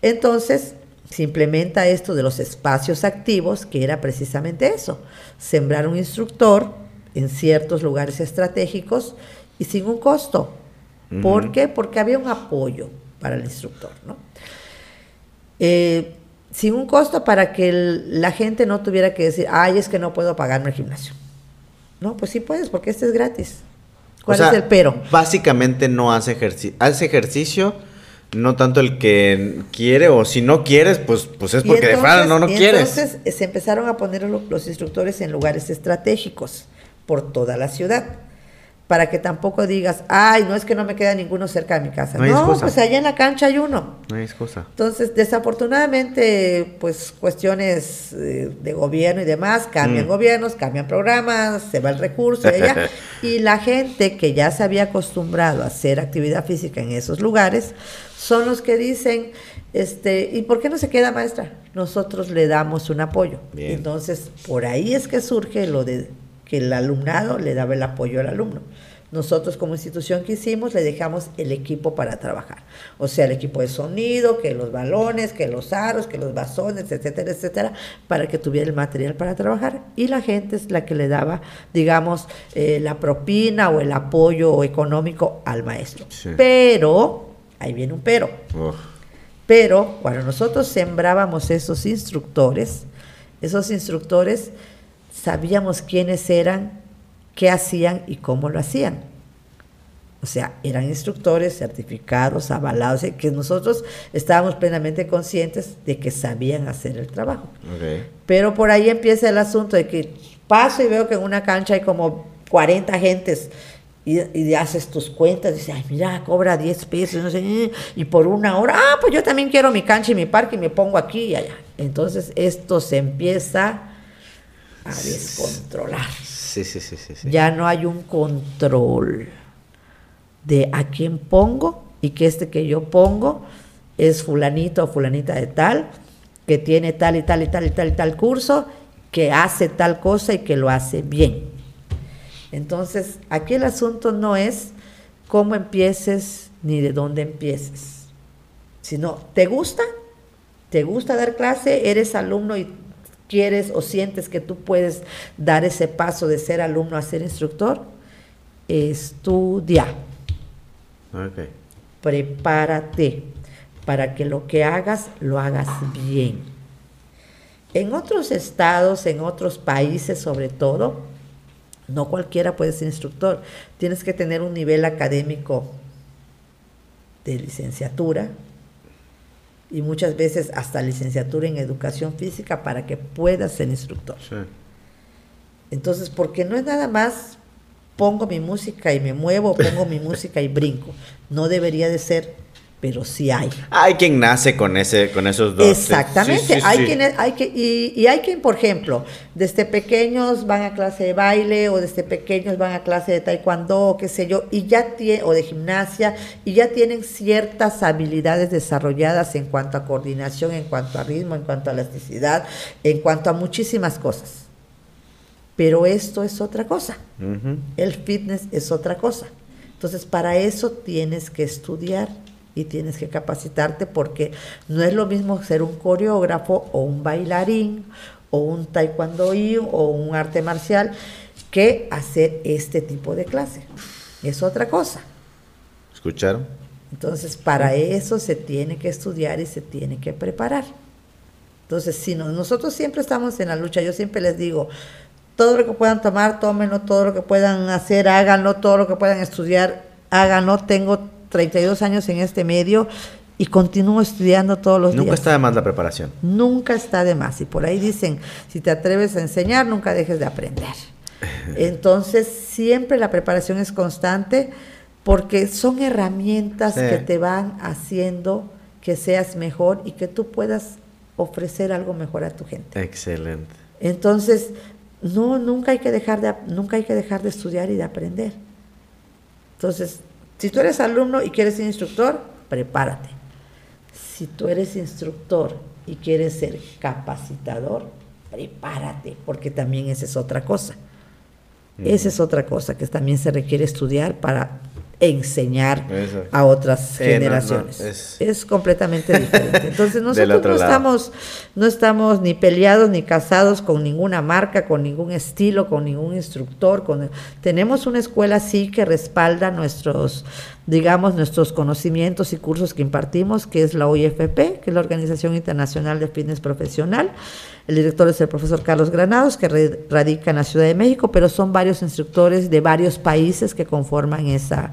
Entonces, se implementa esto de los espacios activos, que era precisamente eso, sembrar un instructor en ciertos lugares estratégicos y sin un costo. ¿Por qué? Porque había un apoyo para el instructor, ¿no? Eh, sin un costo para que la gente no tuviera que decir, ay, es que no puedo pagarme el gimnasio. No, pues sí puedes, porque este es gratis. ¿Cuál es el pero? Básicamente no hace ejercicio, hace ejercicio no tanto el que quiere o si no quieres, pues, pues es porque de verdad no, no quieres. Entonces eh, se empezaron a poner los instructores en lugares estratégicos por toda la ciudad para que tampoco digas, ay, no es que no me queda ninguno cerca de mi casa. No, pues allá en la cancha hay uno. No hay excusa. Entonces, desafortunadamente, pues cuestiones eh, de gobierno y demás, cambian mm. gobiernos, cambian programas, se va el recurso y y la gente que ya se había acostumbrado a hacer actividad física en esos lugares, son los que dicen, este, ¿y por qué no se queda maestra? Nosotros le damos un apoyo. Entonces, por ahí es que surge lo de que el alumnado le daba el apoyo al alumno. nosotros como institución que hicimos le dejamos el equipo para trabajar. O sea, el equipo de sonido, que los balones, que los aros, que los bazones, etcétera, etcétera, para que tuviera el material para trabajar. Y la gente es la que le daba, digamos, eh, la propina o el apoyo económico al maestro. Pero, ahí viene un pero. Pero cuando nosotros sembrábamos esos instructores, esos instructores sabíamos quiénes eran, qué hacían y cómo lo hacían. O sea, eran instructores certificados, avalados, que nosotros estábamos plenamente conscientes de que sabían hacer el trabajo. Pero por ahí empieza el asunto de que paso y veo que en una cancha hay como 40 gentes y, haces tus cuentas, y dices, ay, mira, cobra 10 pesos, no sé, y por una hora, ah, pues yo también quiero mi cancha y mi parque y me pongo aquí y allá. Entonces esto se empieza a descontrolar. Sí, sí, sí, sí, Ya no hay un control de a quién pongo y que este que yo pongo es fulanito o fulanita de tal, que tiene tal y tal y tal y tal y tal curso, que hace tal cosa y que lo hace bien. Entonces, aquí el asunto no es cómo empieces ni de dónde empieces, sino, ¿te gusta? ¿Te gusta dar clase? ¿Eres alumno y quieres o sientes que tú puedes dar ese paso de ser alumno a ser instructor, estudia. Prepárate para que lo que hagas lo hagas bien. En otros estados, en otros países sobre todo, no cualquiera puede ser instructor. Tienes que tener un nivel académico de licenciatura, y muchas veces hasta licenciatura en educación física para que puedas ser instructor. Entonces, porque no es nada más pongo mi música y me muevo, pongo mi música y brinco. No debería de ser pero sí hay. Hay quien nace con ese, con esos dos. Exactamente. hay quienes, hay que, y, hay quien, por ejemplo, desde pequeños van a clase de baile o desde pequeños van a clase de taekwondo, qué sé yo, y ya tiene, o de gimnasia, y ya tienen ciertas habilidades desarrolladas en cuanto a coordinación, en cuanto a ritmo, en cuanto a elasticidad, en cuanto a muchísimas cosas. Pero esto es otra cosa. El fitness es otra cosa. Entonces, para eso tienes que estudiar y tienes que capacitarte porque no es lo mismo ser un coreógrafo o un bailarín o un taekwondo o un arte marcial que hacer este tipo de clase. Es otra cosa. ¿Escucharon? Entonces, para eso se tiene que estudiar y se tiene que preparar. Entonces, si nosotros siempre estamos en la lucha, yo siempre les digo, todo lo que puedan tomar, tómenlo, todo lo que puedan hacer, háganlo, todo lo que puedan estudiar, háganlo. Tengo 32 años en este medio y continúo estudiando todos los días. Nunca está de más la preparación. Nunca está de más. Y por ahí dicen, si te atreves a enseñar, nunca dejes de aprender. Entonces, siempre la preparación es constante porque son herramientas que te van haciendo que seas mejor y que tú puedas ofrecer algo mejor a tu gente. Excelente. Entonces, no, nunca hay que dejar de, nunca hay que dejar de estudiar y de aprender. Entonces, si tú eres alumno y quieres ser instructor, prepárate. Si tú eres instructor y quieres ser capacitador, prepárate, porque también esa es otra cosa. Esa es otra cosa que también se requiere estudiar para enseñar a otras generaciones. es, completamente diferente. Entonces nosotros no estamos, no estamos ni peleados ni casados con ninguna marca, con ningún estilo, con ningún instructor. Con, tenemos una escuela sí que respalda nuestros, digamos, nuestros conocimientos y cursos que impartimos, que es la OIFP, que es la Organización Internacional de Fitness Profesional. El director es el profesor Carlos Granados, que radica en la Ciudad de México, pero son varios instructores de varios países que conforman esa,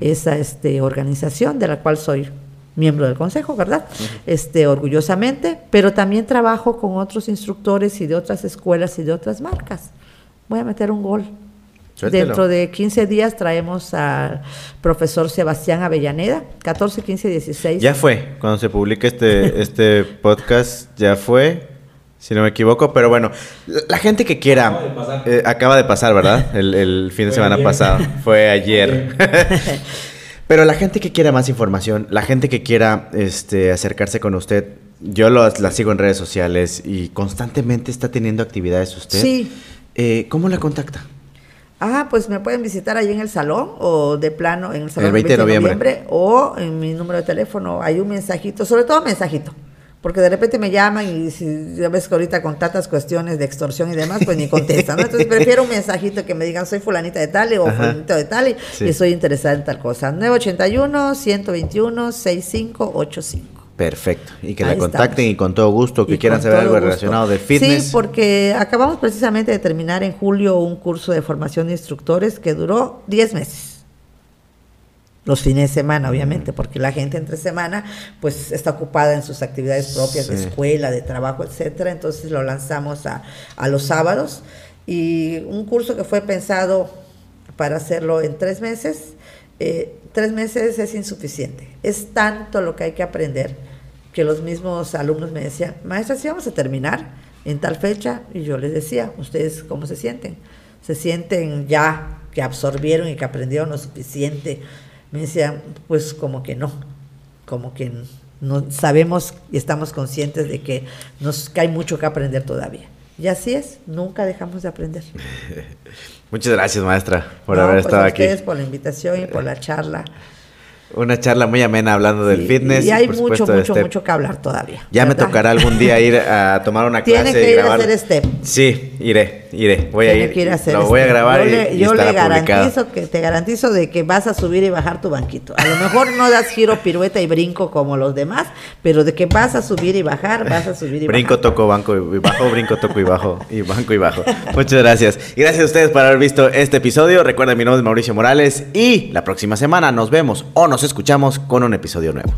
esa este, organización, de la cual soy miembro del consejo, ¿verdad? este, orgullosamente, pero también trabajo con otros instructores y de otras escuelas y de otras marcas. Voy a meter un gol. Dentro de 15 días traemos al profesor Sebastián Avellaneda, 14, 15, 16. Ya fue, cuando se publique este, este podcast, ya fue si no me equivoco, pero bueno, la gente que quiera... Acaba de pasar, eh, ¿verdad? El, fin de semana pasado. Fue ayer. pero la gente que quiera más información, la gente que quiera este, acercarse con usted, yo la sigo en redes sociales y constantemente está teniendo actividades usted. Sí. Eh, ¿Cómo la contacta? Ah, pues me pueden visitar ahí en el salón o de plano en el salón El 20 de noviembre. o en mi número de teléfono. Hay un mensajito, sobre todo mensajito. Porque de repente me llaman y si ya ves que ahorita con tantas cuestiones de extorsión y demás, pues ni contestan, ¿no? Entonces prefiero un mensajito que me digan soy fulanita de tal o fulanito de tal y, Sí. y estoy interesada en tal cosa. 981-121-6585. Perfecto. Y que la Ahí contacten estamos. y con todo gusto que Y quieran saber algo gusto. relacionado de fitness. Sí, porque acabamos precisamente de terminar en julio un curso de formación de instructores que duró 10 meses. Los fines de semana, obviamente, porque la gente entre semana pues está ocupada en sus actividades propias de escuela, de trabajo, etcétera. Entonces lo lanzamos a, a los sábados y un curso que fue pensado para hacerlo en tres meses. eh, tres meses es insuficiente. Es tanto lo que hay que aprender que los mismos alumnos me decían, maestra, si vamos a terminar en tal fecha, y yo les decía, ¿ustedes cómo se sienten? ¿Se sienten ya que absorbieron y que aprendieron lo suficiente? Me decían, pues como que no, como que no sabemos y estamos conscientes de que, nos, que hay mucho que aprender todavía. Y así es, nunca dejamos de aprender. Muchas gracias, maestra, por No, haber pues estado a aquí. ustedes por la invitación y por la charla. Una charla muy amena hablando del Sí, fitness. Y hay por mucho, supuesto, mucho, step. mucho que hablar todavía. Ya me tocará algún día ir a tomar una clase Tiene que y ir a hacer step. Sí, iré, iré. Voy a ir. hacer lo voy a este. grabar yo y, le, y yo le publicado. garantizo que te garantizo de que vas a subir y bajar tu banquito. A lo mejor no das giro, pirueta y brinco como los demás, pero de que vas a subir y bajar, vas a subir y Brinco, bajar. toco, banco y bajo, brinco, toco y bajo, y banco y bajo. Muchas gracias. Y gracias a ustedes por haber visto este episodio. Recuerden, mi nombre es Mauricio Morales y la próxima semana nos vemos o nos escuchamos con un episodio nuevo.